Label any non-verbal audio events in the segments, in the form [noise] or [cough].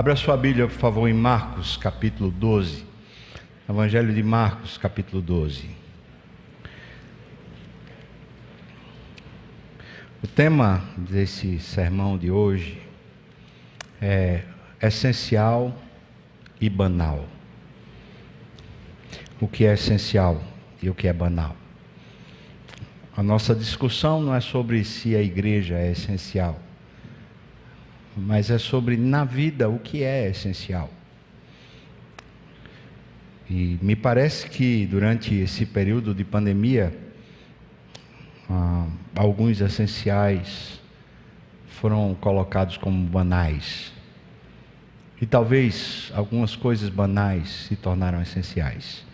Abra sua Bíblia, por favor, em Marcos, capítulo 12. Evangelho de Marcos, capítulo 12. O tema desse sermão de hoje é essencial e banal. O que é essencial e o que é banal. A nossa discussão não é sobre se a igreja é essencial mas é sobre na vida o que é essencial. E me parece que durante esse período de pandemia, ah, alguns essenciais foram colocados como banais. E talvez algumas coisas banais se tornaram essenciais.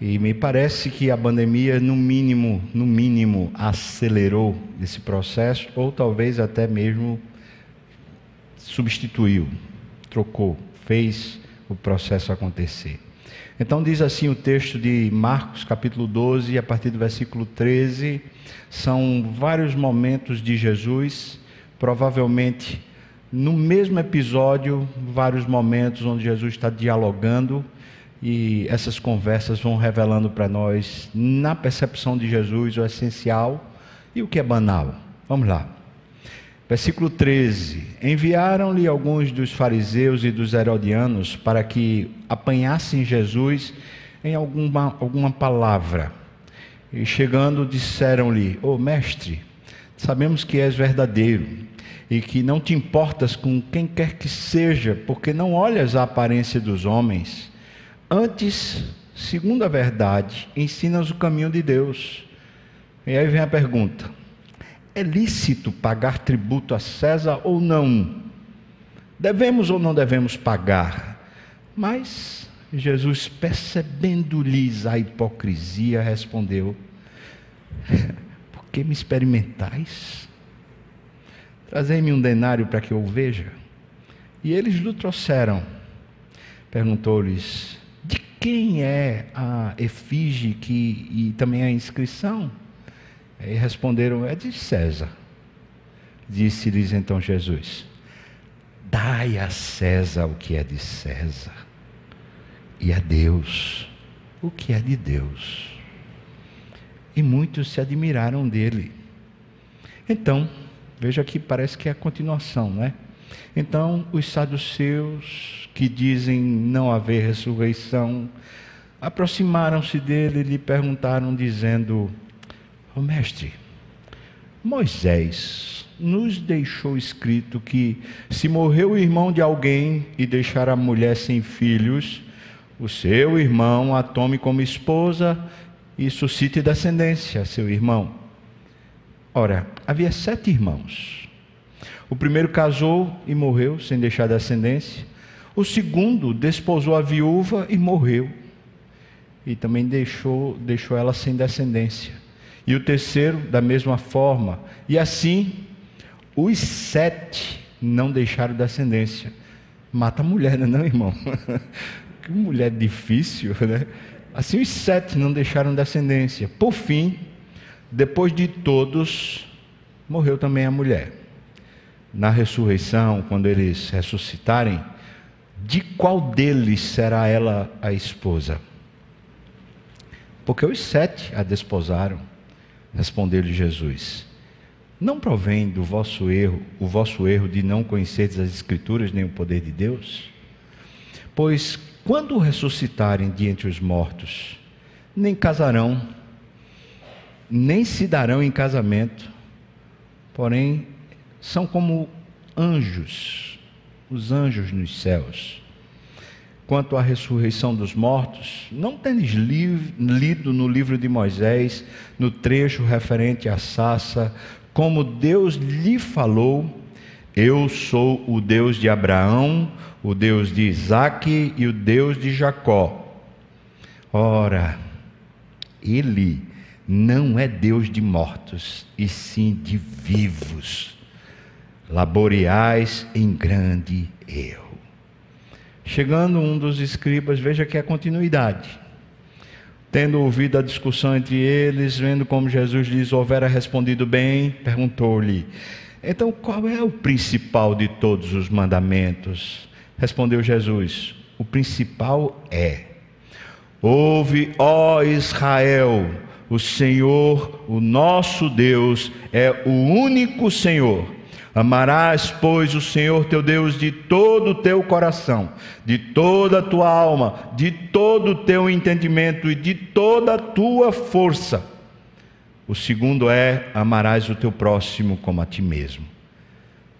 E me parece que a pandemia, no mínimo, no mínimo, acelerou esse processo, ou talvez até mesmo substituiu, trocou, fez o processo acontecer. Então diz assim o texto de Marcos, capítulo 12, a partir do versículo 13, são vários momentos de Jesus, provavelmente no mesmo episódio, vários momentos onde Jesus está dialogando e essas conversas vão revelando para nós, na percepção de Jesus, o essencial e o que é banal. Vamos lá. Versículo 13: Enviaram-lhe alguns dos fariseus e dos herodianos para que apanhassem Jesus em alguma, alguma palavra. E chegando, disseram-lhe: Ô oh, mestre, sabemos que és verdadeiro e que não te importas com quem quer que seja, porque não olhas a aparência dos homens. Antes, segundo a verdade, ensinas o caminho de Deus. E aí vem a pergunta: é lícito pagar tributo a César ou não? Devemos ou não devemos pagar? Mas Jesus, percebendo-lhes a hipocrisia, respondeu: [laughs] Por que me experimentais? Trazei-me um denário para que eu veja. E eles lhe trouxeram. Perguntou-lhes: De quem é a efígie que, e também a inscrição? E responderam: É de César. Disse-lhes então Jesus: Dai a César o que é de César, e a Deus o que é de Deus. E muitos se admiraram dele. Então, veja que parece que é a continuação, não é? Então, os saduceus, que dizem não haver ressurreição, aproximaram-se dele e lhe perguntaram, dizendo: Ô mestre, Moisés nos deixou escrito que se morreu o irmão de alguém e deixar a mulher sem filhos, o seu irmão a tome como esposa e suscite descendência a seu irmão. Ora, havia sete irmãos. O primeiro casou e morreu sem deixar descendência. O segundo desposou a viúva e morreu. E também deixou, deixou ela sem descendência e o terceiro da mesma forma. E assim, os sete não deixaram descendência. Mata a mulher, não, é não irmão? [laughs] que mulher difícil, né? Assim, os sete não deixaram descendência. Por fim, depois de todos, morreu também a mulher. Na ressurreição, quando eles ressuscitarem, de qual deles será ela a esposa? Porque os sete a desposaram. Respondeu-lhe Jesus: Não provém do vosso erro, o vosso erro de não conhecerdes as Escrituras nem o poder de Deus? Pois quando ressuscitarem de entre os mortos, nem casarão, nem se darão em casamento, porém são como anjos, os anjos nos céus quanto à ressurreição dos mortos, não tendes lido no livro de Moisés, no trecho referente à Sassa, como Deus lhe falou: Eu sou o Deus de Abraão, o Deus de Isaque e o Deus de Jacó. Ora, ele não é Deus de mortos, e sim de vivos. Laboreais em grande erro. Chegando um dos escribas, veja que é continuidade. Tendo ouvido a discussão entre eles, vendo como Jesus lhes houvera respondido bem, perguntou-lhe: Então, qual é o principal de todos os mandamentos? Respondeu Jesus: O principal é: Ouve, ó Israel, o Senhor, o nosso Deus, é o único Senhor. Amarás, pois, o Senhor teu Deus de todo o teu coração, de toda a tua alma, de todo o teu entendimento e de toda a tua força. O segundo é: amarás o teu próximo como a ti mesmo.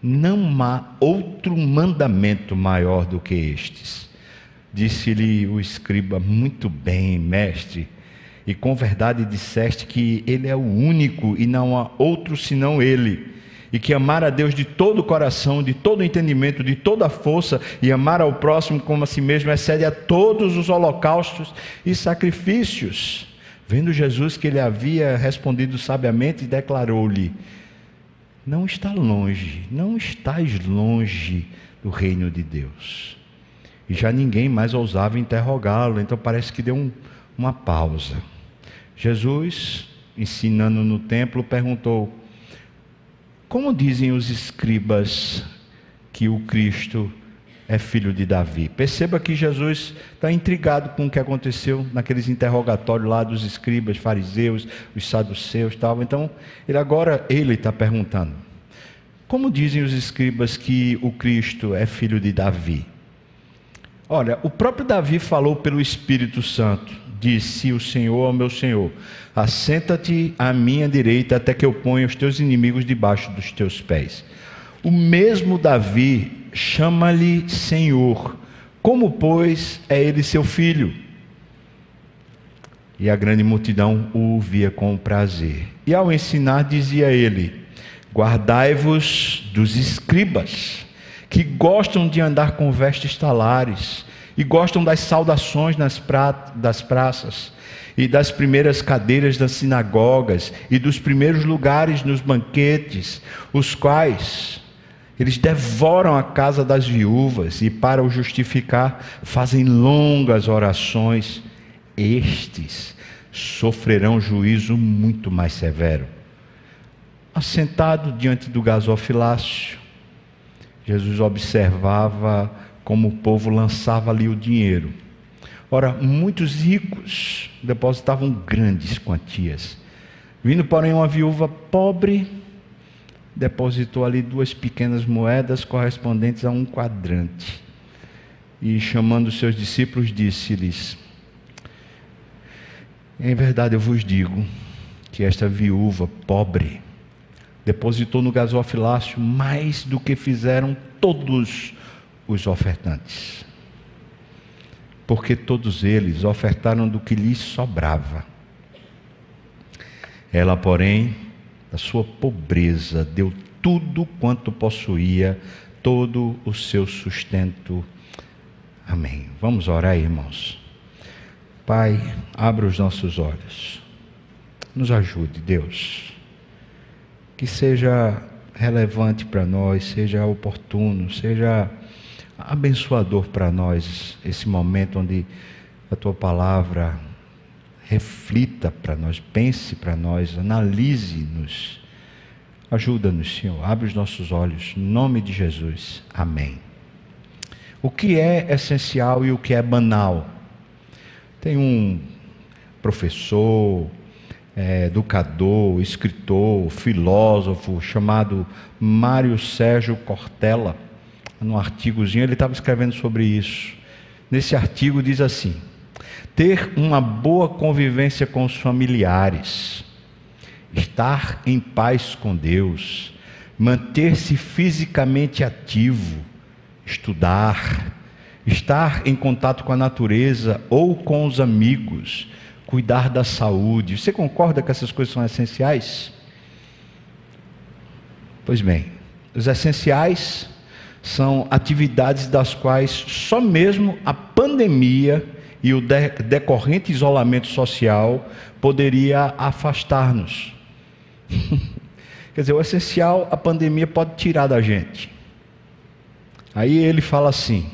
Não há outro mandamento maior do que estes. Disse-lhe o escriba: Muito bem, mestre, e com verdade disseste que ele é o único e não há outro senão ele e que amar a Deus de todo o coração, de todo o entendimento, de toda a força e amar ao próximo como a si mesmo excede a todos os holocaustos e sacrifícios. Vendo Jesus que ele havia respondido sabiamente, declarou-lhe: Não está longe, não estás longe do reino de Deus. E já ninguém mais ousava interrogá-lo, então parece que deu um, uma pausa. Jesus, ensinando no templo, perguntou: como dizem os escribas que o Cristo é filho de Davi? Perceba que Jesus está intrigado com o que aconteceu naqueles interrogatórios lá dos escribas, fariseus, os saduceus, tal. Então, ele agora ele está perguntando: Como dizem os escribas que o Cristo é filho de Davi? Olha, o próprio Davi falou pelo Espírito Santo disse o Senhor ao meu Senhor: Assenta-te à minha direita até que eu ponha os teus inimigos debaixo dos teus pés. O mesmo Davi chama-lhe Senhor, como, pois, é ele seu filho? E a grande multidão o ouvia com prazer. E ao ensinar, dizia ele: Guardai-vos dos escribas, que gostam de andar com vestes talares e gostam das saudações nas pra... das praças e das primeiras cadeiras das sinagogas e dos primeiros lugares nos banquetes, os quais eles devoram a casa das viúvas e, para o justificar, fazem longas orações. Estes sofrerão juízo muito mais severo. Assentado diante do gasofilácio, Jesus observava como o povo lançava ali o dinheiro. Ora, muitos ricos depositavam grandes quantias. Vindo, porém, uma viúva pobre, depositou ali duas pequenas moedas correspondentes a um quadrante. E chamando seus discípulos, disse-lhes: Em verdade eu vos digo que esta viúva pobre depositou no gasofilácio mais do que fizeram todos os ofertantes. Porque todos eles ofertaram do que lhes sobrava. Ela, porém, da sua pobreza, deu tudo quanto possuía, todo o seu sustento. Amém. Vamos orar, irmãos. Pai, abra os nossos olhos. Nos ajude, Deus. Que seja relevante para nós, seja oportuno, seja abençoador para nós esse momento onde a tua palavra reflita para nós, pense para nós, analise-nos. Ajuda-nos, Senhor. Abre os nossos olhos. Em nome de Jesus. Amém. O que é essencial e o que é banal? Tem um professor, é, educador, escritor, filósofo chamado Mário Sérgio Cortella num artigozinho, ele estava escrevendo sobre isso. Nesse artigo diz assim: ter uma boa convivência com os familiares, estar em paz com Deus, manter-se fisicamente ativo, estudar, estar em contato com a natureza ou com os amigos, cuidar da saúde. Você concorda que essas coisas são essenciais? Pois bem, os essenciais são atividades das quais só mesmo a pandemia e o de decorrente isolamento social poderia afastar-nos. [laughs] Quer dizer, o essencial a pandemia pode tirar da gente. Aí ele fala assim: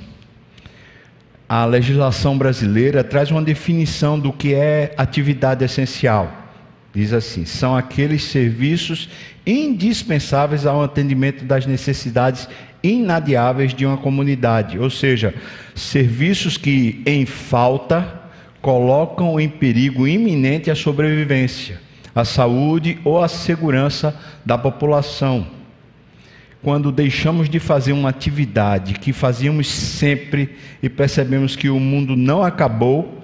a legislação brasileira traz uma definição do que é atividade essencial. Diz assim: são aqueles serviços indispensáveis ao atendimento das necessidades inadiáveis de uma comunidade, ou seja, serviços que, em falta, colocam em perigo iminente a sobrevivência, a saúde ou a segurança da população. Quando deixamos de fazer uma atividade que fazíamos sempre e percebemos que o mundo não acabou,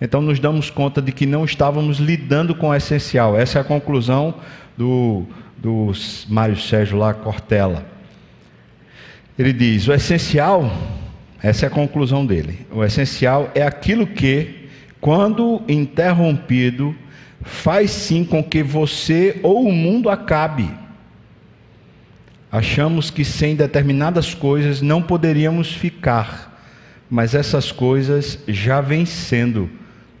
então nos damos conta de que não estávamos lidando com o essencial. Essa é a conclusão do, do Mário Sérgio lá Cortella. Ele diz: o essencial, essa é a conclusão dele, o essencial é aquilo que, quando interrompido, faz sim com que você ou o mundo acabe. Achamos que sem determinadas coisas não poderíamos ficar, mas essas coisas já vêm sendo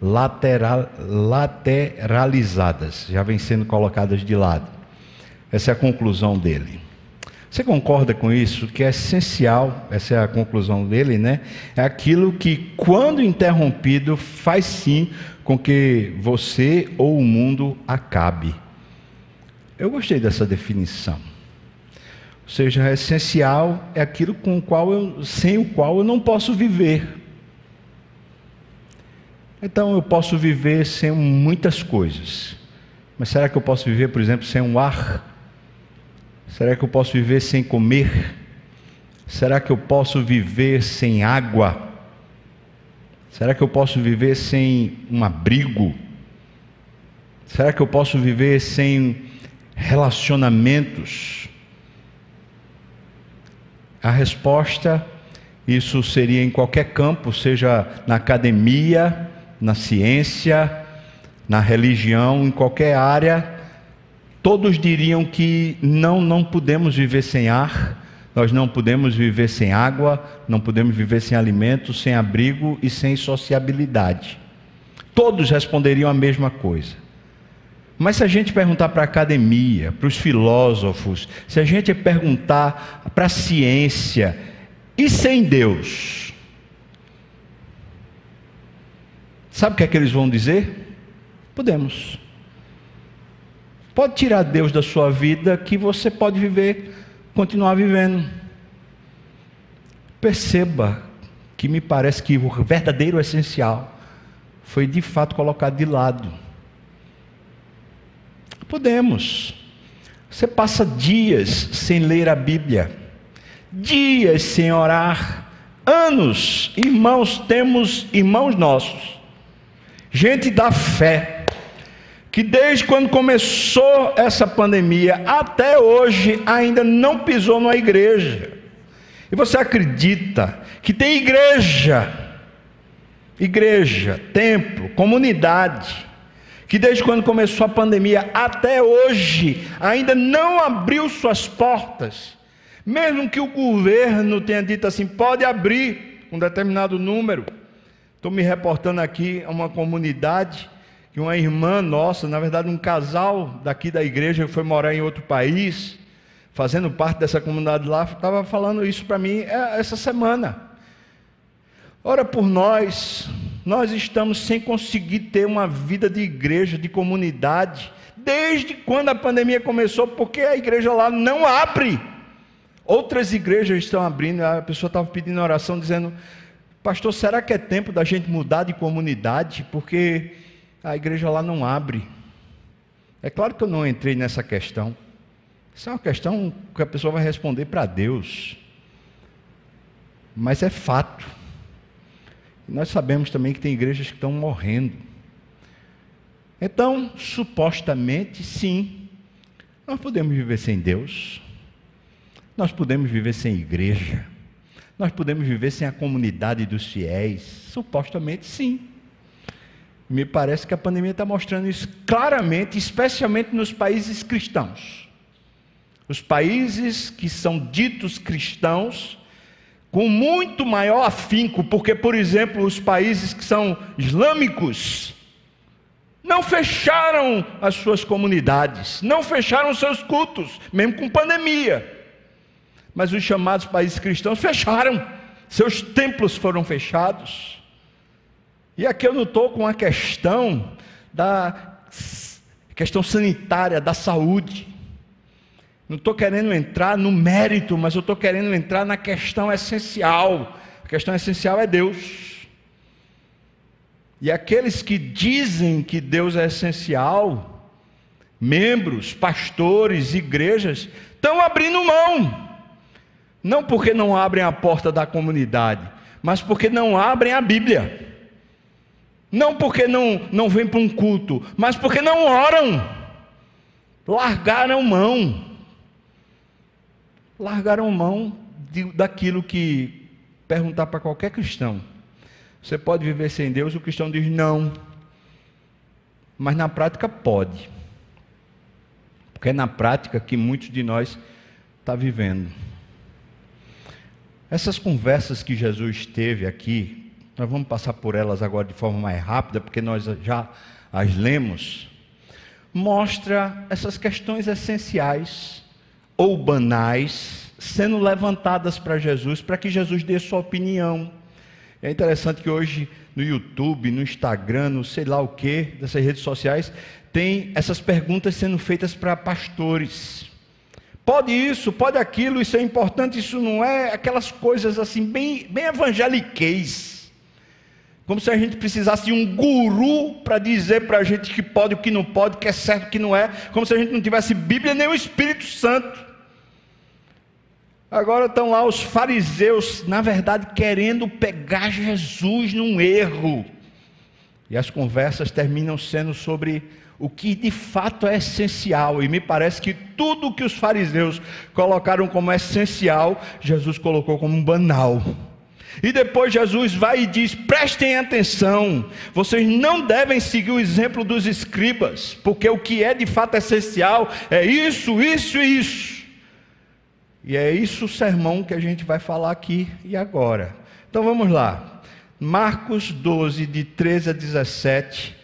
lateral, lateralizadas, já vêm sendo colocadas de lado. Essa é a conclusão dele. Você concorda com isso? Que é essencial, essa é a conclusão dele, né? É aquilo que, quando interrompido, faz sim com que você ou o mundo acabe. Eu gostei dessa definição. Ou seja, essencial é aquilo com o qual eu, sem o qual eu não posso viver. Então eu posso viver sem muitas coisas. Mas será que eu posso viver, por exemplo, sem um ar? Será que eu posso viver sem comer? Será que eu posso viver sem água? Será que eu posso viver sem um abrigo? Será que eu posso viver sem relacionamentos? A resposta, isso seria em qualquer campo, seja na academia, na ciência, na religião, em qualquer área Todos diriam que não, não podemos viver sem ar, nós não podemos viver sem água, não podemos viver sem alimento, sem abrigo e sem sociabilidade. Todos responderiam a mesma coisa. Mas se a gente perguntar para a academia, para os filósofos, se a gente perguntar para a ciência, e sem Deus? Sabe o que é que eles vão dizer? Podemos. Pode tirar Deus da sua vida que você pode viver, continuar vivendo. Perceba que me parece que o verdadeiro essencial foi de fato colocado de lado. Podemos. Você passa dias sem ler a Bíblia, dias sem orar, anos, irmãos, temos irmãos nossos, gente da fé, que desde quando começou essa pandemia até hoje ainda não pisou numa igreja. E você acredita que tem igreja, igreja, templo, comunidade, que desde quando começou a pandemia até hoje ainda não abriu suas portas, mesmo que o governo tenha dito assim, pode abrir um determinado número. Estou me reportando aqui a uma comunidade que uma irmã nossa, na verdade um casal daqui da igreja que foi morar em outro país, fazendo parte dessa comunidade lá, estava falando isso para mim é, essa semana. Ora por nós, nós estamos sem conseguir ter uma vida de igreja, de comunidade, desde quando a pandemia começou, porque a igreja lá não abre. Outras igrejas estão abrindo, a pessoa estava pedindo oração, dizendo: Pastor, será que é tempo da gente mudar de comunidade? Porque a igreja lá não abre. É claro que eu não entrei nessa questão. Isso é uma questão que a pessoa vai responder para Deus. Mas é fato. Nós sabemos também que tem igrejas que estão morrendo. Então, supostamente, sim, nós podemos viver sem Deus, nós podemos viver sem igreja, nós podemos viver sem a comunidade dos fiéis, supostamente, sim. Me parece que a pandemia está mostrando isso claramente, especialmente nos países cristãos. Os países que são ditos cristãos, com muito maior afinco, porque, por exemplo, os países que são islâmicos, não fecharam as suas comunidades, não fecharam seus cultos, mesmo com pandemia. Mas os chamados países cristãos fecharam, seus templos foram fechados. E aqui eu não estou com a questão da questão sanitária, da saúde. Não estou querendo entrar no mérito, mas eu estou querendo entrar na questão essencial. A questão essencial é Deus. E aqueles que dizem que Deus é essencial, membros, pastores, igrejas, estão abrindo mão. Não porque não abrem a porta da comunidade, mas porque não abrem a Bíblia. Não porque não, não vêm para um culto, mas porque não oram. Largaram mão. Largaram mão de, daquilo que perguntar para qualquer cristão. Você pode viver sem Deus? O cristão diz não. Mas na prática pode. Porque é na prática que muitos de nós está vivendo. Essas conversas que Jesus teve aqui, nós vamos passar por elas agora de forma mais rápida, porque nós já as lemos, mostra essas questões essenciais ou banais sendo levantadas para Jesus, para que Jesus dê sua opinião. É interessante que hoje no YouTube, no Instagram, no sei lá o que, dessas redes sociais, tem essas perguntas sendo feitas para pastores. Pode isso, pode aquilo, isso é importante, isso não é aquelas coisas assim, bem, bem evangeliquez. Como se a gente precisasse de um guru para dizer para a gente que pode, o que não pode, o que é certo, o que não é. Como se a gente não tivesse Bíblia nem o Espírito Santo. Agora estão lá os fariseus, na verdade, querendo pegar Jesus num erro. E as conversas terminam sendo sobre o que de fato é essencial, e me parece que tudo que os fariseus colocaram como essencial, Jesus colocou como banal. E depois Jesus vai e diz: prestem atenção, vocês não devem seguir o exemplo dos escribas, porque o que é de fato essencial é isso, isso e isso. E é isso o sermão que a gente vai falar aqui e agora. Então vamos lá. Marcos 12, de 13 a 17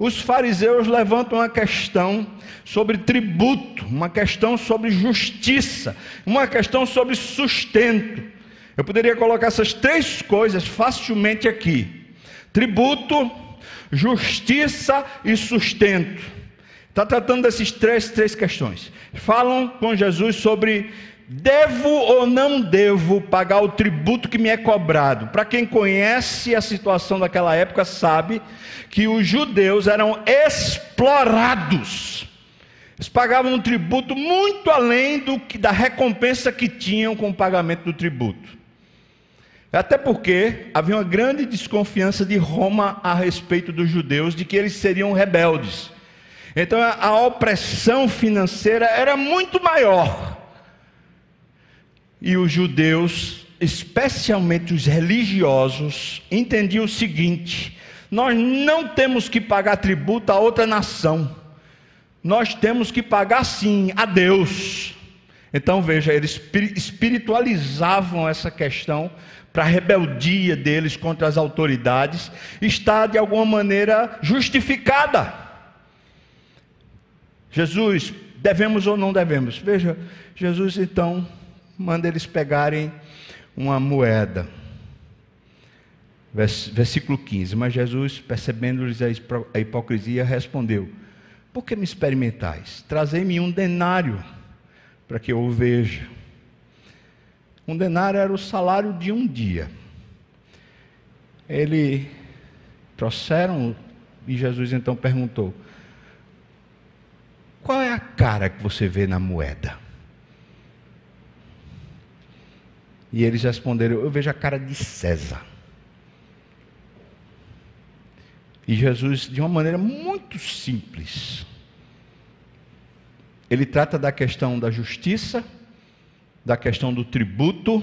os fariseus levantam uma questão sobre tributo, uma questão sobre justiça, uma questão sobre sustento. Eu poderia colocar essas três coisas facilmente aqui: tributo, justiça e sustento. Está tratando dessas três, três questões. Falam com Jesus sobre Devo ou não devo pagar o tributo que me é cobrado? Para quem conhece a situação daquela época, sabe que os judeus eram explorados. Eles pagavam um tributo muito além do que da recompensa que tinham com o pagamento do tributo. Até porque havia uma grande desconfiança de Roma a respeito dos judeus, de que eles seriam rebeldes. Então a opressão financeira era muito maior. E os judeus, especialmente os religiosos, entendiam o seguinte: nós não temos que pagar tributo a outra nação, nós temos que pagar sim a Deus. Então veja, eles espiritualizavam essa questão para a rebeldia deles contra as autoridades, está de alguma maneira justificada. Jesus, devemos ou não devemos? Veja, Jesus então manda eles pegarem uma moeda. Versículo 15: Mas Jesus, percebendo-lhes a hipocrisia, respondeu: Por que me experimentais? Trazei-me um denário para que eu o veja. Um denário era o salário de um dia. Ele trouxeram e Jesus então perguntou: Qual é a cara que você vê na moeda? E eles responderam: Eu vejo a cara de César. E Jesus, de uma maneira muito simples, ele trata da questão da justiça, da questão do tributo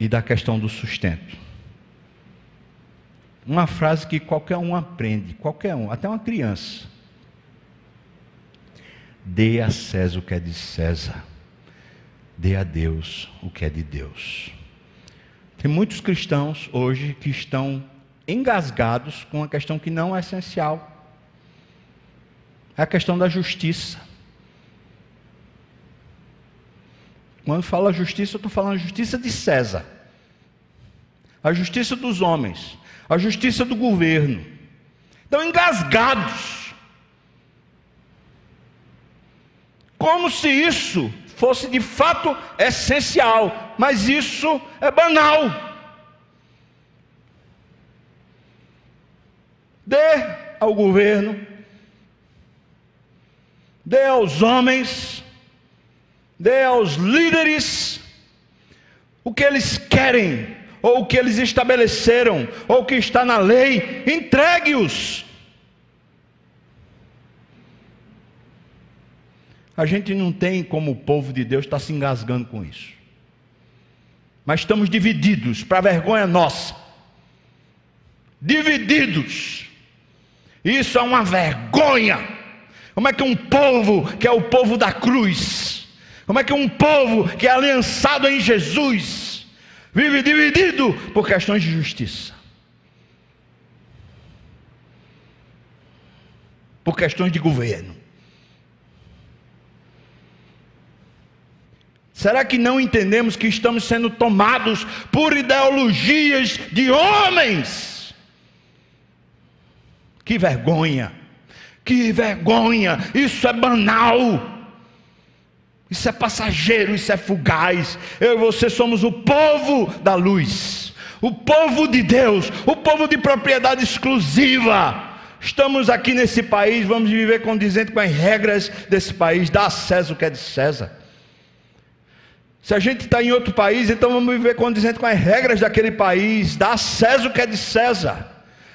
e da questão do sustento. Uma frase que qualquer um aprende, qualquer um, até uma criança. Dê a César o que é de César dê a Deus o que é de Deus. Tem muitos cristãos hoje que estão engasgados com uma questão que não é essencial. É a questão da justiça. Quando falo justiça, eu estou falando justiça de César, a justiça dos homens, a justiça do governo. Estão engasgados como se isso fosse de fato essencial, mas isso é banal. Dê ao governo, dê aos homens, dê aos líderes o que eles querem, ou o que eles estabeleceram, ou o que está na lei, entregue-os. A gente não tem como o povo de Deus estar tá se engasgando com isso. Mas estamos divididos, para vergonha nossa. Divididos. Isso é uma vergonha. Como é que um povo, que é o povo da cruz, como é que um povo que é aliançado em Jesus, vive dividido por questões de justiça? Por questões de governo. Será que não entendemos que estamos sendo tomados por ideologias de homens? Que vergonha! Que vergonha! Isso é banal. Isso é passageiro, isso é fugaz. Eu e você somos o povo da luz, o povo de Deus, o povo de propriedade exclusiva. Estamos aqui nesse país, vamos viver condizente com as regras desse país, dá César o que é de César. Se a gente está em outro país, então vamos viver condizente com as regras daquele país, dá César o que é de César.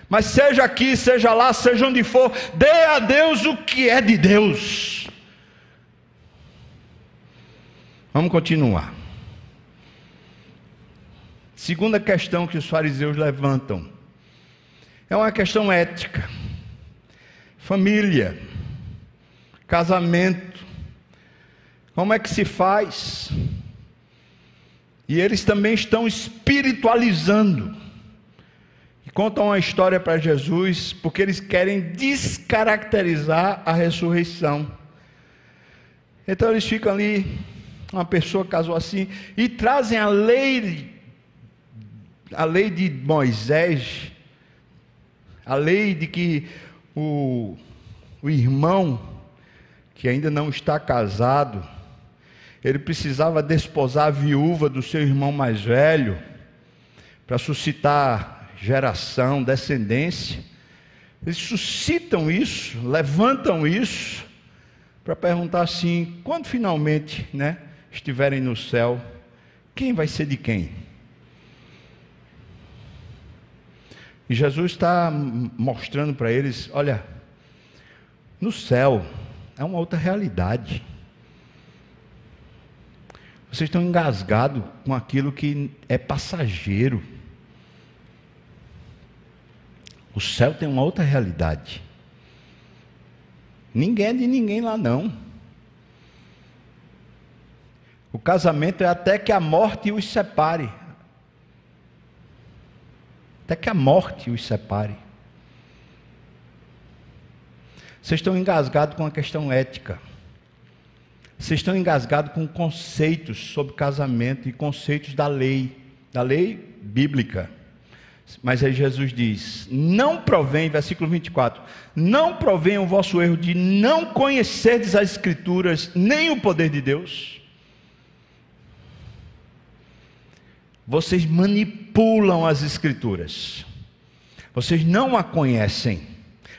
Mas seja aqui, seja lá, seja onde for, dê a Deus o que é de Deus. Vamos continuar. Segunda questão que os fariseus levantam é uma questão ética, família, casamento. Como é que se faz? E eles também estão espiritualizando. Contam uma história para Jesus, porque eles querem descaracterizar a ressurreição. Então eles ficam ali, uma pessoa casou assim, e trazem a lei, a lei de Moisés, a lei de que o, o irmão que ainda não está casado, ele precisava desposar a viúva do seu irmão mais velho, para suscitar geração, descendência. Eles suscitam isso, levantam isso, para perguntar assim: quando finalmente né, estiverem no céu, quem vai ser de quem? E Jesus está mostrando para eles: olha, no céu é uma outra realidade. Vocês estão engasgados com aquilo que é passageiro. O céu tem uma outra realidade. Ninguém é de ninguém lá não. O casamento é até que a morte os separe. Até que a morte os separe. Vocês estão engasgados com a questão ética. Vocês estão engasgados com conceitos sobre casamento e conceitos da lei, da lei bíblica. Mas aí Jesus diz: Não provém, versículo 24: Não provém o vosso erro de não conhecerdes as Escrituras, nem o poder de Deus. Vocês manipulam as Escrituras, vocês não a conhecem,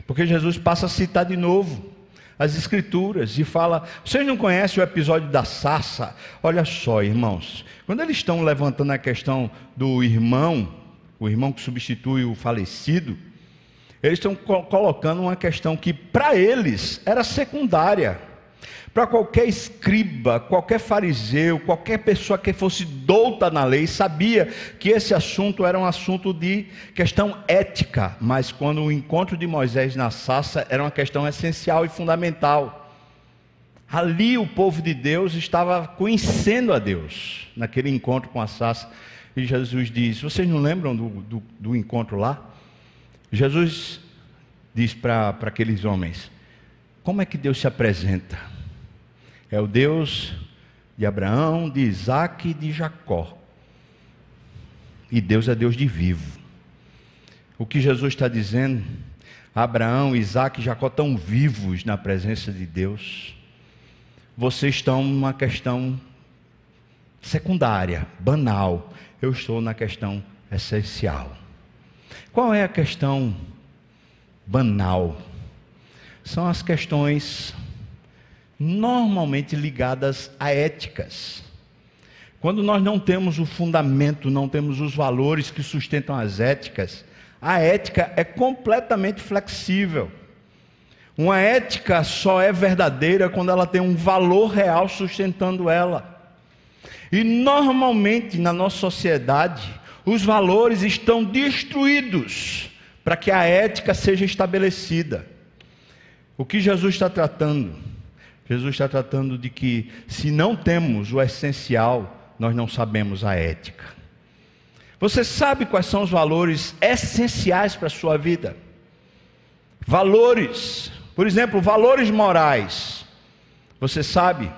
porque Jesus passa a citar de novo as Escrituras e fala: vocês não conhecem o episódio da sarça? Olha só, irmãos, quando eles estão levantando a questão do irmão, o irmão que substitui o falecido, eles estão colocando uma questão que para eles era secundária. Para qualquer escriba, qualquer fariseu, qualquer pessoa que fosse douta na lei, sabia que esse assunto era um assunto de questão ética, mas quando o encontro de Moisés na Sassa era uma questão essencial e fundamental. Ali o povo de Deus estava conhecendo a Deus, naquele encontro com a Sassa. E Jesus diz: Vocês não lembram do, do, do encontro lá? Jesus diz para aqueles homens: Como é que Deus se apresenta? É o Deus de Abraão, de Isaac e de Jacó. E Deus é Deus de vivo. O que Jesus está dizendo? Abraão, Isaac e Jacó estão vivos na presença de Deus. vocês estão numa questão secundária, banal. Eu estou na questão essencial. Qual é a questão banal? São as questões normalmente ligadas a éticas. Quando nós não temos o fundamento, não temos os valores que sustentam as éticas, a ética é completamente flexível. Uma ética só é verdadeira quando ela tem um valor real sustentando ela. E normalmente na nossa sociedade, os valores estão destruídos para que a ética seja estabelecida. O que Jesus está tratando? Jesus está tratando de que se não temos o essencial, nós não sabemos a ética. Você sabe quais são os valores essenciais para a sua vida? Valores, por exemplo, valores morais. Você sabe?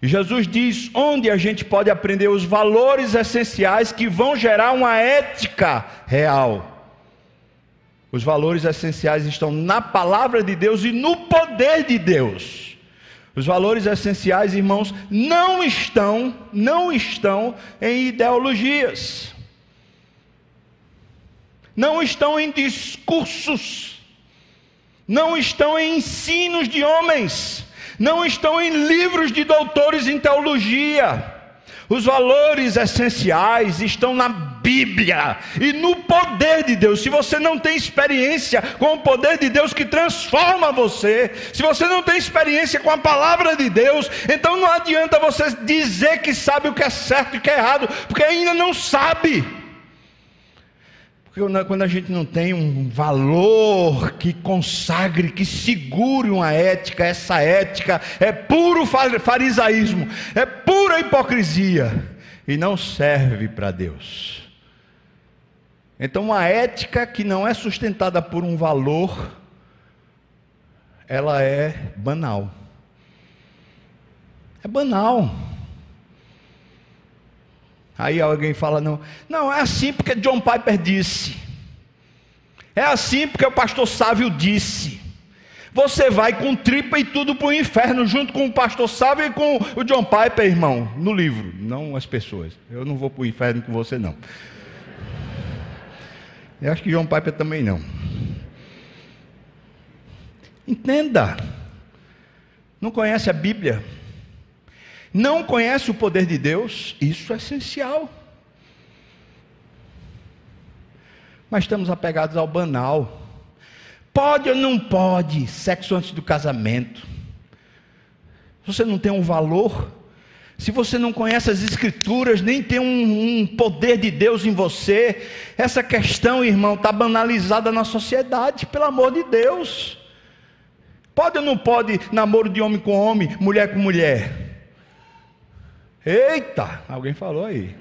Jesus diz onde a gente pode aprender os valores essenciais que vão gerar uma ética real. Os valores essenciais estão na palavra de Deus e no poder de Deus. Os valores essenciais, irmãos, não estão, não estão em ideologias. Não estão em discursos. Não estão em ensinos de homens não estão em livros de doutores em teologia. Os valores essenciais estão na Bíblia e no poder de Deus. Se você não tem experiência com o poder de Deus que transforma você, se você não tem experiência com a palavra de Deus, então não adianta você dizer que sabe o que é certo e o que é errado, porque ainda não sabe. Quando a gente não tem um valor que consagre, que segure uma ética, essa ética é puro farisaísmo, é pura hipocrisia e não serve para Deus. Então, uma ética que não é sustentada por um valor, ela é banal. É banal. Aí alguém fala, não, não, é assim porque John Piper disse. É assim porque o pastor Sávio disse. Você vai com tripa e tudo para o inferno, junto com o pastor Sávio e com o John Piper, irmão, no livro, não as pessoas. Eu não vou para o inferno com você, não. Eu acho que John Piper também não. Entenda. Não conhece a Bíblia? Não conhece o poder de Deus, isso é essencial. Mas estamos apegados ao banal. Pode ou não pode sexo antes do casamento? Se você não tem um valor, se você não conhece as Escrituras, nem tem um, um poder de Deus em você, essa questão, irmão, está banalizada na sociedade, pelo amor de Deus. Pode ou não pode namoro de homem com homem, mulher com mulher? Eita, alguém falou aí.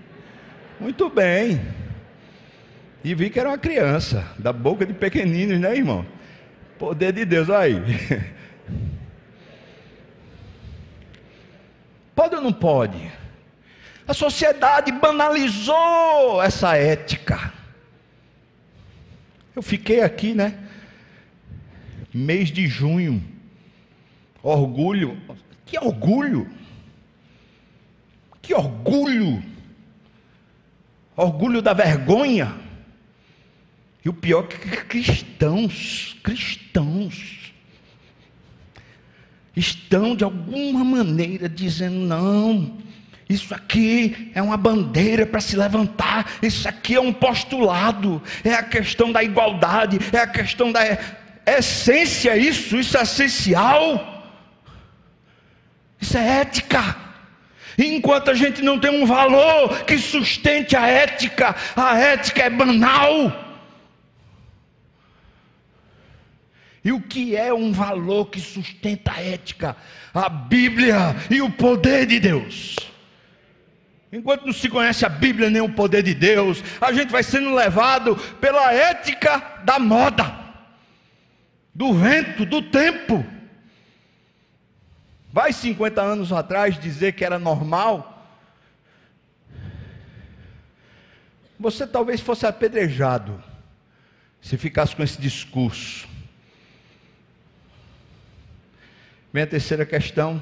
Muito bem. E vi que era uma criança, da boca de pequeninos, né, irmão? Poder de Deus, olha aí. [laughs] Pode ou não pode? A sociedade banalizou essa ética. Eu fiquei aqui, né? Mês de junho. Orgulho. Que orgulho! Que orgulho! Orgulho da vergonha. E o pior é que cristãos, cristãos, estão de alguma maneira dizendo: não, isso aqui é uma bandeira para se levantar, isso aqui é um postulado, é a questão da igualdade, é a questão da essência, isso, isso é essencial, isso é ética. Enquanto a gente não tem um valor que sustente a ética, a ética é banal. E o que é um valor que sustenta a ética? A Bíblia e o poder de Deus. Enquanto não se conhece a Bíblia nem o poder de Deus, a gente vai sendo levado pela ética da moda, do vento, do tempo. Vai 50 anos atrás dizer que era normal? Você talvez fosse apedrejado se ficasse com esse discurso. Minha terceira questão: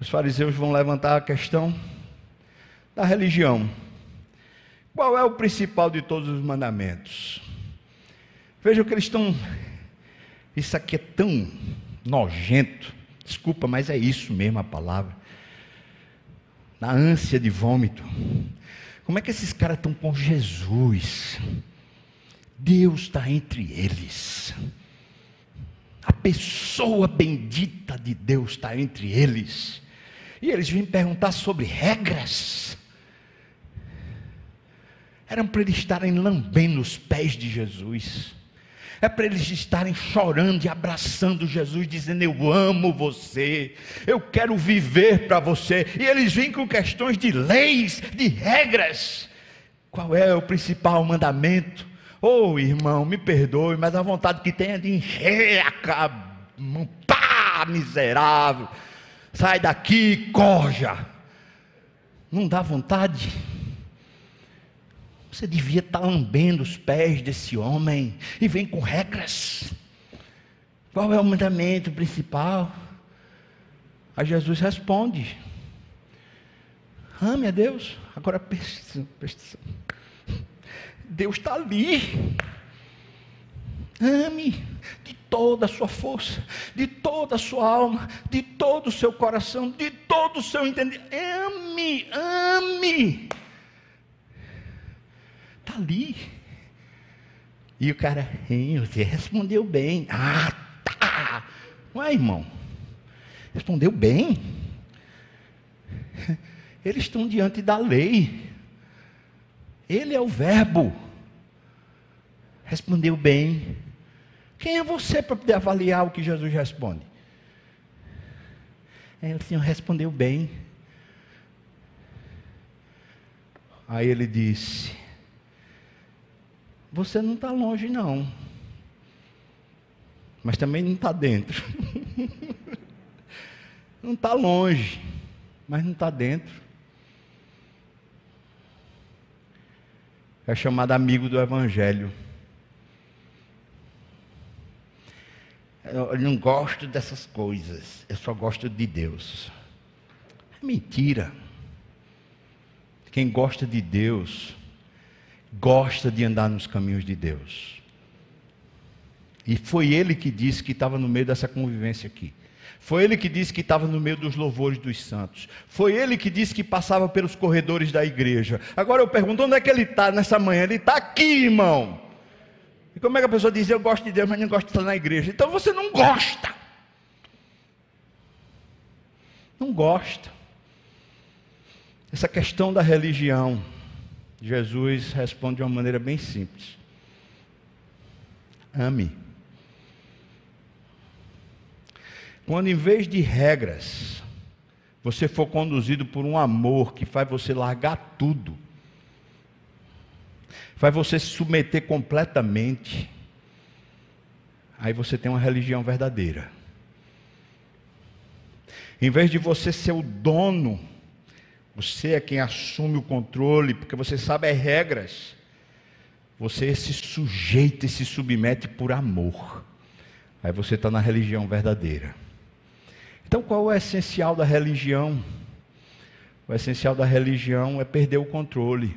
os fariseus vão levantar a questão da religião. Qual é o principal de todos os mandamentos? Vejam que eles estão. Isso aqui é tão nojento. Desculpa, mas é isso mesmo a palavra. Na ânsia de vômito. Como é que esses caras estão com Jesus? Deus está entre eles. A pessoa bendita de Deus está entre eles. E eles vêm perguntar sobre regras. Eram para eles estarem lambendo os pés de Jesus. É para eles estarem chorando e abraçando Jesus, dizendo: Eu amo você, eu quero viver para você. E eles vêm com questões de leis, de regras. Qual é o principal mandamento? Oh, irmão, me perdoe, mas a vontade que tem é de encher a cabeça. Pá, miserável. Sai daqui, corja. Não dá vontade? Você devia estar lambendo os pés desse homem e vem com regras. Qual é o mandamento principal? Aí Jesus responde: Ame a Deus. Agora presta atenção. Deus está ali. Ame de toda a sua força, de toda a sua alma, de todo o seu coração, de todo o seu entendimento. Ame, ame ali. E o cara, você respondeu bem. Ah, tá. Ué, irmão, respondeu bem. [laughs] Eles estão diante da lei. Ele é o verbo. Respondeu bem. Quem é você para poder avaliar o que Jesus responde? Aí o Senhor respondeu bem. Aí ele disse: você não está longe, não. Mas também não está dentro. [laughs] não está longe, mas não está dentro. É chamado amigo do Evangelho. Eu não gosto dessas coisas, eu só gosto de Deus. É mentira. Quem gosta de Deus gosta de andar nos caminhos de Deus. E foi ele que disse que estava no meio dessa convivência aqui. Foi ele que disse que estava no meio dos louvores dos santos. Foi ele que disse que passava pelos corredores da igreja. Agora eu pergunto: onde é que ele está nessa manhã? Ele está aqui, irmão. E como é que a pessoa diz: eu gosto de Deus, mas não gosto de estar na igreja? Então você não gosta. Não gosta. Essa questão da religião Jesus responde de uma maneira bem simples: ame. Quando em vez de regras, você for conduzido por um amor que faz você largar tudo, faz você se submeter completamente, aí você tem uma religião verdadeira. Em vez de você ser o dono você é quem assume o controle, porque você sabe as regras. Você se sujeita e se submete por amor. Aí você está na religião verdadeira. Então, qual é o essencial da religião? O essencial da religião é perder o controle.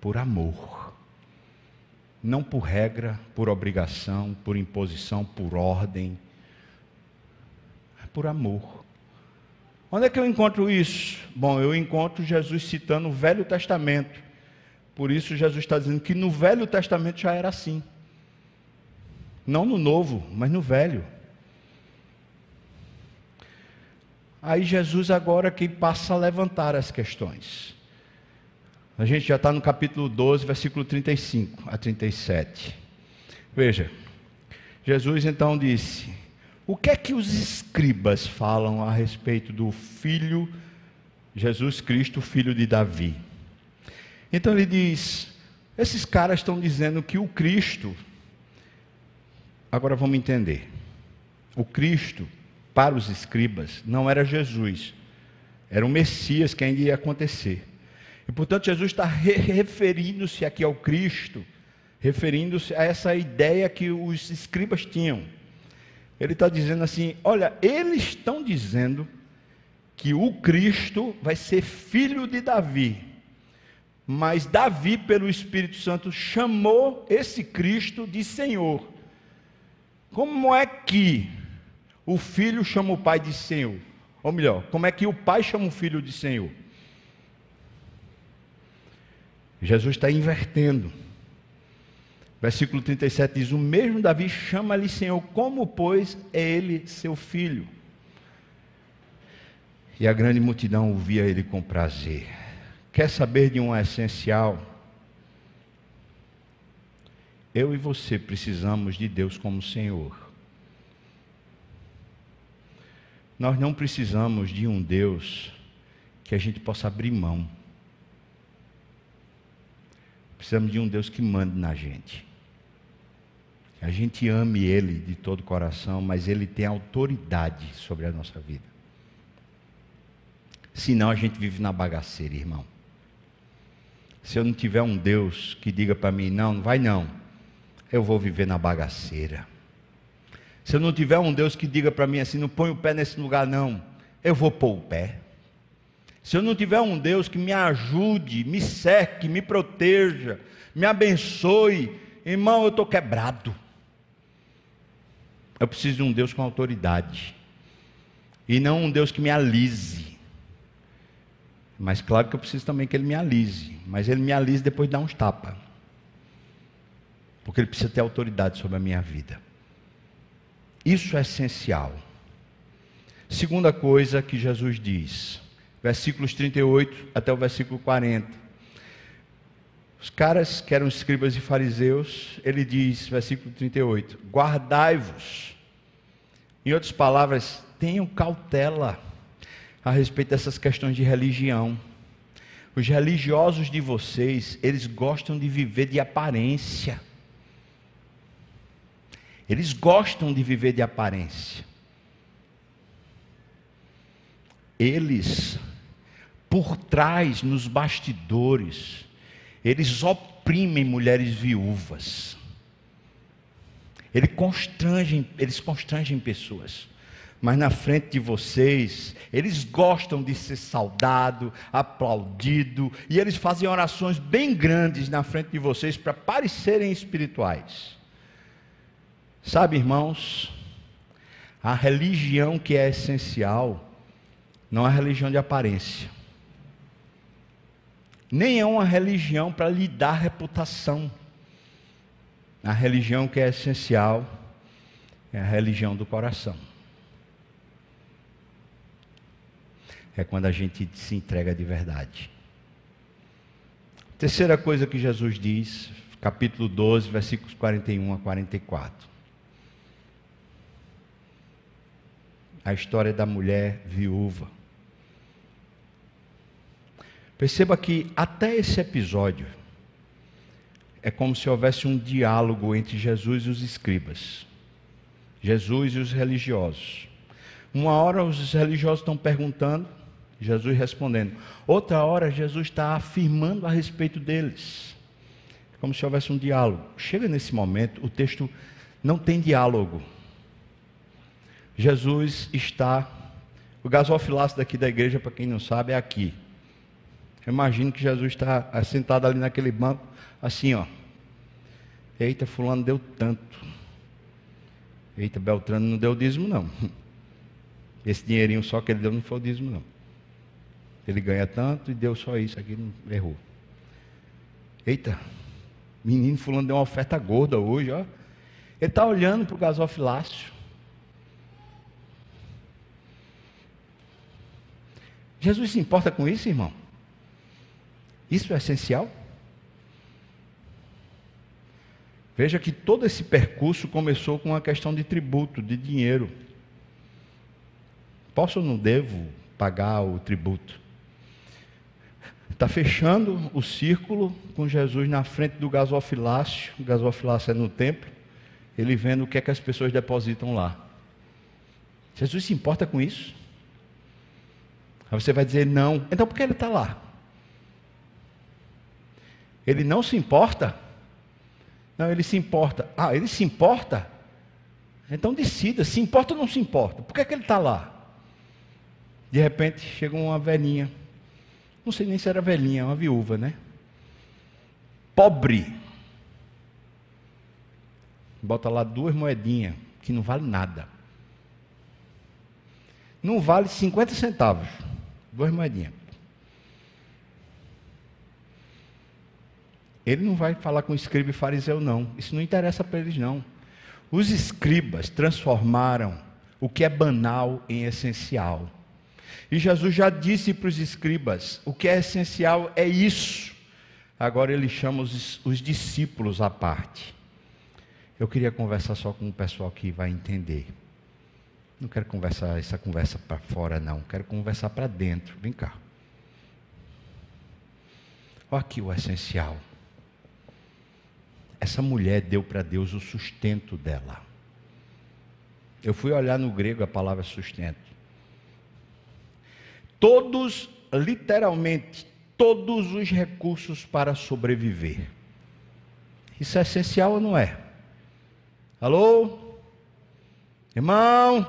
Por amor. Não por regra, por obrigação, por imposição, por ordem. É por amor. Onde é que eu encontro isso? Bom, eu encontro Jesus citando o Velho Testamento. Por isso, Jesus está dizendo que no Velho Testamento já era assim. Não no Novo, mas no Velho. Aí Jesus agora que passa a levantar as questões. A gente já está no capítulo 12, versículo 35 a 37. Veja, Jesus então disse: o que é que os escribas falam a respeito do filho Jesus Cristo, filho de Davi? Então ele diz: esses caras estão dizendo que o Cristo, agora vamos entender, o Cristo, para os escribas, não era Jesus, era o Messias que ainda ia acontecer. E portanto Jesus está referindo-se aqui ao Cristo, referindo-se a essa ideia que os escribas tinham Ele está dizendo assim: olha, eles estão dizendo que o Cristo vai ser filho de Davi. Mas Davi, pelo Espírito Santo, chamou esse Cristo de Senhor. Como é que o filho chama o pai de Senhor? Ou melhor, como é que o pai chama o filho de Senhor? Jesus está invertendo. Versículo 37 diz: O mesmo Davi chama-lhe Senhor, como, pois, é ele seu filho? E a grande multidão ouvia ele com prazer. Quer saber de um essencial? Eu e você precisamos de Deus como Senhor. Nós não precisamos de um Deus que a gente possa abrir mão. Precisamos de um Deus que mande na gente. A gente ame Ele de todo o coração, mas Ele tem autoridade sobre a nossa vida. Senão a gente vive na bagaceira, irmão. Se eu não tiver um Deus que diga para mim, não, não vai não, eu vou viver na bagaceira. Se eu não tiver um Deus que diga para mim assim, não põe o pé nesse lugar não, eu vou pôr o pé. Se eu não tiver um Deus que me ajude, me cerque, me proteja, me abençoe, irmão, eu estou quebrado. Eu preciso de um Deus com autoridade. E não um Deus que me alise. Mas claro que eu preciso também que ele me alise. Mas ele me alise depois de dar uns tapas. Porque ele precisa ter autoridade sobre a minha vida. Isso é essencial. Segunda coisa que Jesus diz, versículos 38 até o versículo 40. Os caras que eram escribas e fariseus, ele diz, versículo 38, guardai-vos. Em outras palavras, tenham cautela a respeito dessas questões de religião. Os religiosos de vocês, eles gostam de viver de aparência. Eles gostam de viver de aparência. Eles, por trás, nos bastidores, eles oprimem mulheres viúvas. Eles constrangem, eles constrangem pessoas. Mas na frente de vocês, eles gostam de ser saudado, aplaudido, e eles fazem orações bem grandes na frente de vocês para parecerem espirituais. Sabe, irmãos, a religião que é essencial não é religião de aparência. Nem é uma religião para lhe dar reputação. A religião que é essencial é a religião do coração. É quando a gente se entrega de verdade. Terceira coisa que Jesus diz, capítulo 12, versículos 41 a 44. a história da mulher viúva. Perceba que até esse episódio é como se houvesse um diálogo entre Jesus e os escribas, Jesus e os religiosos. Uma hora os religiosos estão perguntando, Jesus respondendo. Outra hora Jesus está afirmando a respeito deles. É como se houvesse um diálogo. Chega nesse momento, o texto não tem diálogo. Jesus está. O gasofilácio daqui da igreja, para quem não sabe, é aqui. Eu imagino que Jesus está sentado ali naquele banco, assim, ó. Eita, fulano deu tanto. Eita, Beltrano não deu dízimo, não. [laughs] Esse dinheirinho só que ele deu não foi o dízimo, não. Ele ganha tanto e deu só isso aqui, não errou. Eita, menino fulano deu uma oferta gorda hoje, ó. Ele está olhando para o gasofilácio. Jesus se importa com isso, irmão? Isso é essencial? Veja que todo esse percurso começou com uma questão de tributo, de dinheiro. Posso ou não devo pagar o tributo? Está fechando o círculo com Jesus na frente do gasofilácio. O gasofilácio é no templo. Ele vendo o que é que as pessoas depositam lá. Jesus se importa com isso? Aí você vai dizer não. Então por que ele está lá? Ele não se importa? Não, ele se importa. Ah, ele se importa? Então decida, se importa ou não se importa. Por que, é que ele está lá? De repente chega uma velhinha. Não sei nem se era velhinha, uma viúva, né? Pobre. Bota lá duas moedinhas, que não vale nada. Não vale 50 centavos. Duas moedinhas. Ele não vai falar com escriba e fariseu, não. Isso não interessa para eles, não. Os escribas transformaram o que é banal em essencial. E Jesus já disse para os escribas: o que é essencial é isso. Agora ele chama os, os discípulos à parte. Eu queria conversar só com o pessoal que vai entender. Não quero conversar essa conversa para fora, não. Quero conversar para dentro. Vem cá. Olha aqui o essencial. Essa mulher deu para Deus o sustento dela. Eu fui olhar no grego a palavra sustento. Todos, literalmente, todos os recursos para sobreviver. Isso é essencial ou não é? Alô? Irmão,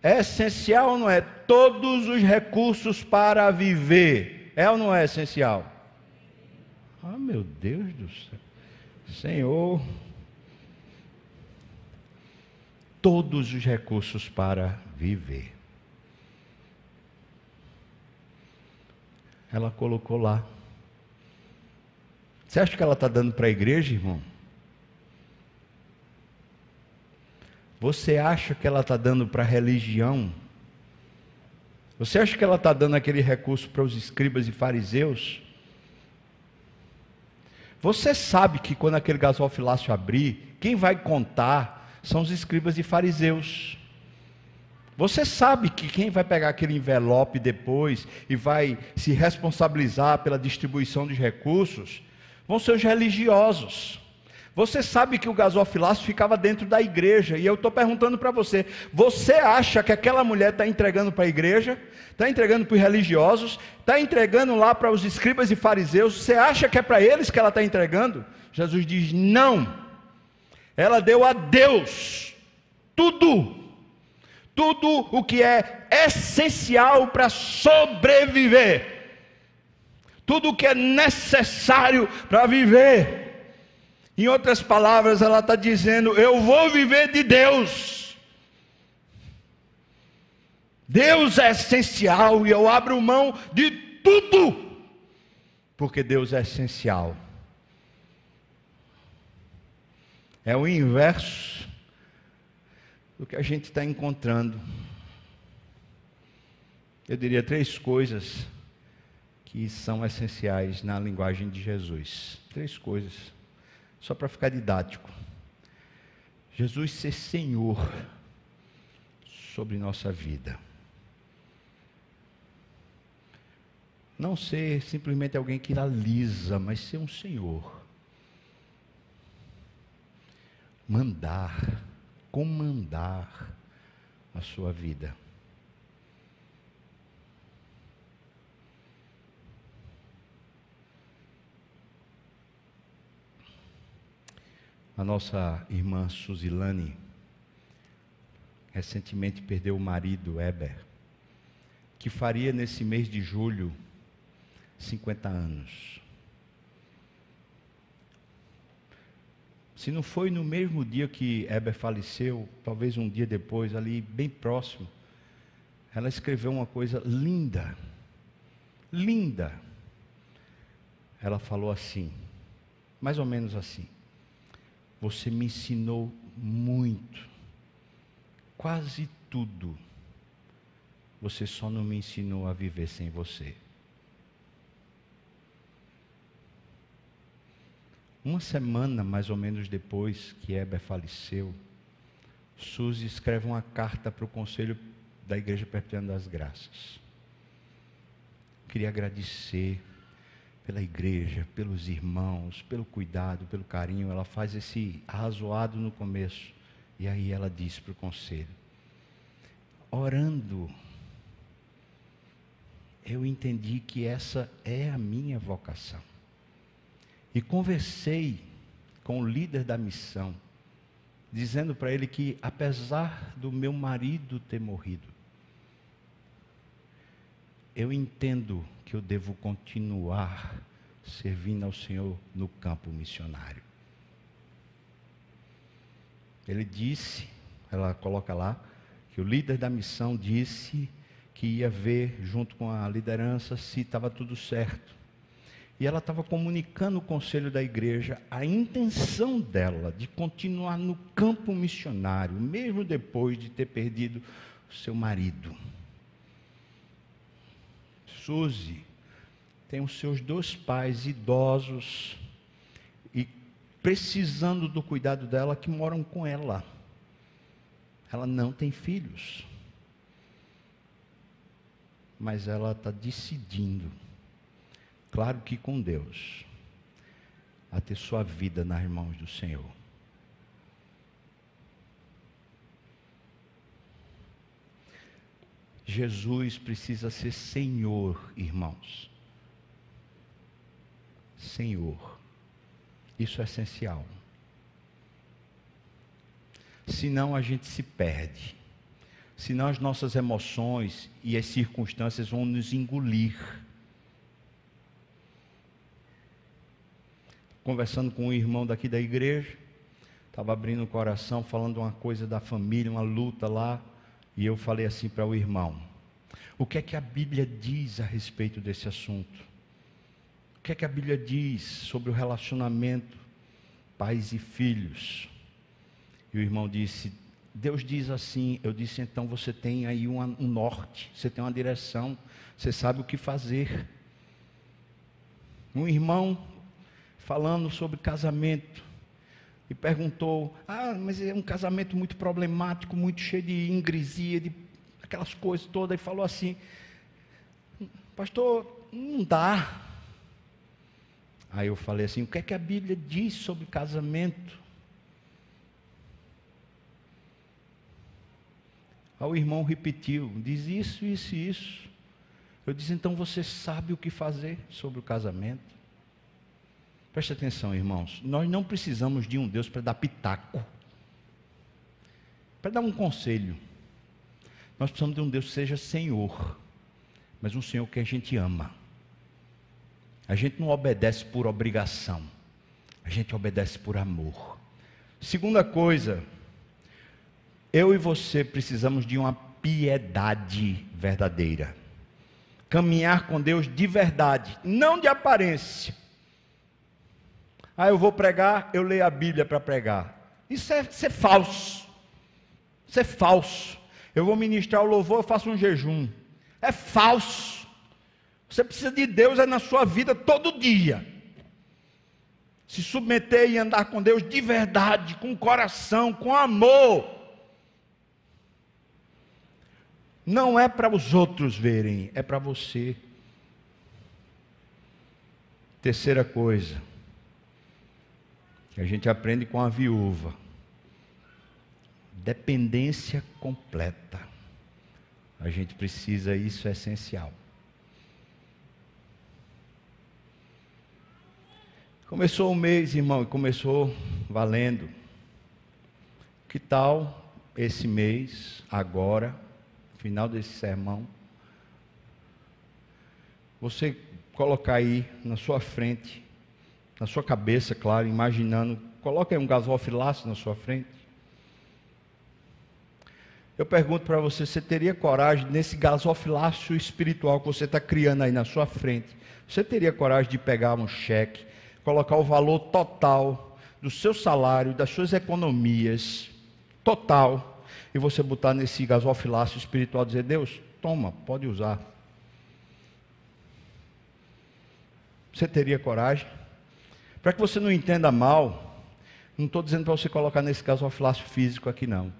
é essencial ou não é? Todos os recursos para viver. É ou não é essencial? Ah, meu Deus do céu. Senhor, todos os recursos para viver. Ela colocou lá. Você acha que ela está dando para a igreja, irmão? Você acha que ela está dando para a religião? Você acha que ela está dando aquele recurso para os escribas e fariseus? Você sabe que quando aquele gasofilácio abrir, quem vai contar são os escribas e fariseus. Você sabe que quem vai pegar aquele envelope depois e vai se responsabilizar pela distribuição dos recursos vão ser os religiosos. Você sabe que o gasofilácio ficava dentro da igreja, e eu estou perguntando para você: você acha que aquela mulher está entregando para a igreja, está entregando para os religiosos, está entregando lá para os escribas e fariseus? Você acha que é para eles que ela está entregando? Jesus diz: não, ela deu a Deus tudo, tudo o que é essencial para sobreviver, tudo o que é necessário para viver. Em outras palavras, ela está dizendo: Eu vou viver de Deus. Deus é essencial e eu abro mão de tudo, porque Deus é essencial. É o inverso do que a gente está encontrando. Eu diria três coisas que são essenciais na linguagem de Jesus. Três coisas só para ficar didático. Jesus ser Senhor sobre nossa vida. Não ser simplesmente alguém que alisa, mas ser um Senhor. Mandar, comandar a sua vida. A nossa irmã Suzilane recentemente perdeu o marido, Eber, que faria nesse mês de julho 50 anos. Se não foi no mesmo dia que Eber faleceu, talvez um dia depois, ali bem próximo, ela escreveu uma coisa linda, linda. Ela falou assim, mais ou menos assim: você me ensinou muito, quase tudo. Você só não me ensinou a viver sem você. Uma semana mais ou menos depois que Heber faleceu, Suzy escreve uma carta para o Conselho da Igreja Perpetuana das Graças. Queria agradecer pela igreja, pelos irmãos, pelo cuidado, pelo carinho. Ela faz esse arrazoado no começo. E aí ela diz para o conselho: orando, eu entendi que essa é a minha vocação. E conversei com o líder da missão. dizendo para ele que, apesar do meu marido ter morrido, eu entendo que eu devo continuar servindo ao Senhor no campo missionário. Ele disse, ela coloca lá, que o líder da missão disse que ia ver junto com a liderança se estava tudo certo. E ela estava comunicando o conselho da igreja a intenção dela de continuar no campo missionário, mesmo depois de ter perdido seu marido. Suzy tem os seus dois pais idosos e precisando do cuidado dela que moram com ela. Ela não tem filhos. Mas ela está decidindo, claro que com Deus, a ter sua vida nas mãos do Senhor. Jesus precisa ser Senhor, irmãos. Senhor. Isso é essencial. Senão a gente se perde. Senão as nossas emoções e as circunstâncias vão nos engolir. Conversando com um irmão daqui da igreja, estava abrindo o coração, falando uma coisa da família, uma luta lá. E eu falei assim para o irmão: O que é que a Bíblia diz a respeito desse assunto? O que é que a Bíblia diz sobre o relacionamento pais e filhos? E o irmão disse: Deus diz assim. Eu disse: então você tem aí um, um norte, você tem uma direção, você sabe o que fazer. Um irmão falando sobre casamento e perguntou: Ah, mas é um casamento muito problemático, muito cheio de ingresia, de aquelas coisas todas. E falou assim: Pastor, não dá. Aí eu falei assim: O que é que a Bíblia diz sobre casamento? Aí o irmão repetiu: Diz isso, isso e isso. Eu disse: Então você sabe o que fazer sobre o casamento? Preste atenção, irmãos. Nós não precisamos de um Deus para dar pitaco, para dar um conselho. Nós precisamos de um Deus que seja Senhor, mas um Senhor que a gente ama. A gente não obedece por obrigação, a gente obedece por amor. Segunda coisa, eu e você precisamos de uma piedade verdadeira. Caminhar com Deus de verdade, não de aparência. Ah, eu vou pregar, eu leio a Bíblia para pregar. Isso é, isso é falso. Isso é falso. Eu vou ministrar o louvor, eu faço um jejum. É falso. Você precisa de Deus é na sua vida todo dia. Se submeter e andar com Deus de verdade, com coração, com amor. Não é para os outros verem, é para você. Terceira coisa, a gente aprende com a viúva. Dependência completa. A gente precisa, isso é essencial. Começou o mês, irmão, e começou valendo. Que tal esse mês, agora, final desse sermão, você colocar aí na sua frente na sua cabeça, claro, imaginando, coloque aí um gasofilaço na sua frente. Eu pergunto para você, você teria coragem, nesse gasofilaço espiritual que você está criando aí na sua frente, você teria coragem de pegar um cheque, colocar o valor total do seu salário, das suas economias, total, e você botar nesse gasofilaço espiritual dizer, Deus, toma, pode usar. Você teria coragem? Para que você não entenda mal, não estou dizendo para você colocar nesse caso o flácio físico aqui, não.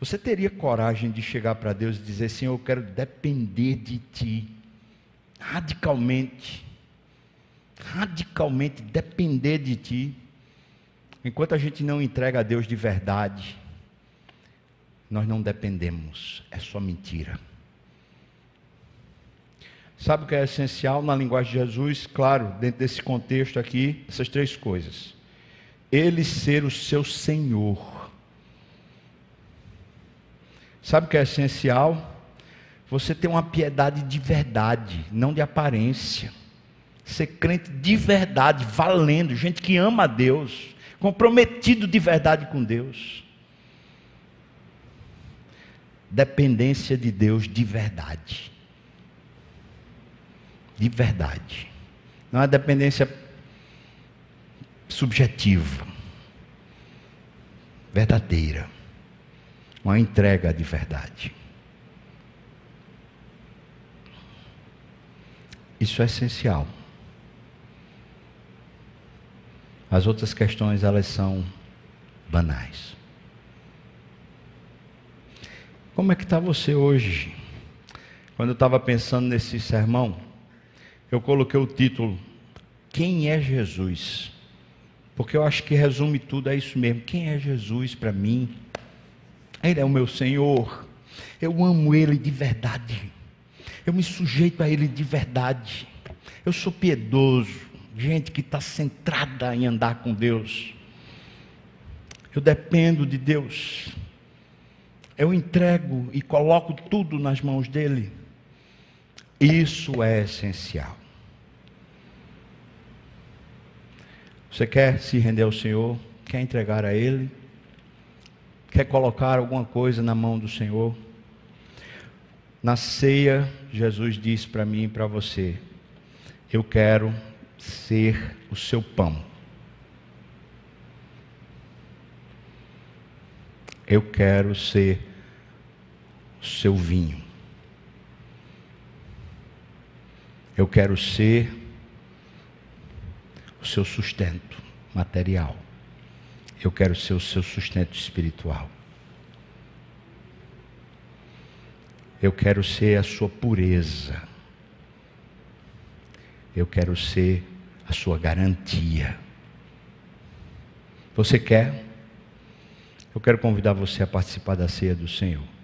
Você teria coragem de chegar para Deus e dizer: Senhor, eu quero depender de Ti, radicalmente, radicalmente depender de Ti. Enquanto a gente não entrega a Deus de verdade, nós não dependemos, é só mentira. Sabe o que é essencial na linguagem de Jesus? Claro, dentro desse contexto aqui, essas três coisas: Ele ser o seu Senhor. Sabe o que é essencial? Você ter uma piedade de verdade, não de aparência. Ser crente de verdade, valendo, gente que ama a Deus, comprometido de verdade com Deus. Dependência de Deus de verdade. De verdade. Não é dependência subjetiva, verdadeira. Uma entrega de verdade. Isso é essencial. As outras questões, elas são banais. Como é que está você hoje? Quando eu estava pensando nesse sermão, eu coloquei o título Quem é Jesus? Porque eu acho que resume tudo, é isso mesmo. Quem é Jesus para mim? Ele é o meu Senhor. Eu amo Ele de verdade. Eu me sujeito a Ele de verdade. Eu sou piedoso, gente que está centrada em andar com Deus. Eu dependo de Deus. Eu entrego e coloco tudo nas mãos dele. Isso é essencial. Você quer se render ao Senhor? Quer entregar a Ele? Quer colocar alguma coisa na mão do Senhor? Na ceia, Jesus disse para mim e para você: Eu quero ser o seu pão. Eu quero ser o seu vinho. Eu quero ser o seu sustento material. Eu quero ser o seu sustento espiritual. Eu quero ser a sua pureza. Eu quero ser a sua garantia. Você quer? Eu quero convidar você a participar da ceia do Senhor.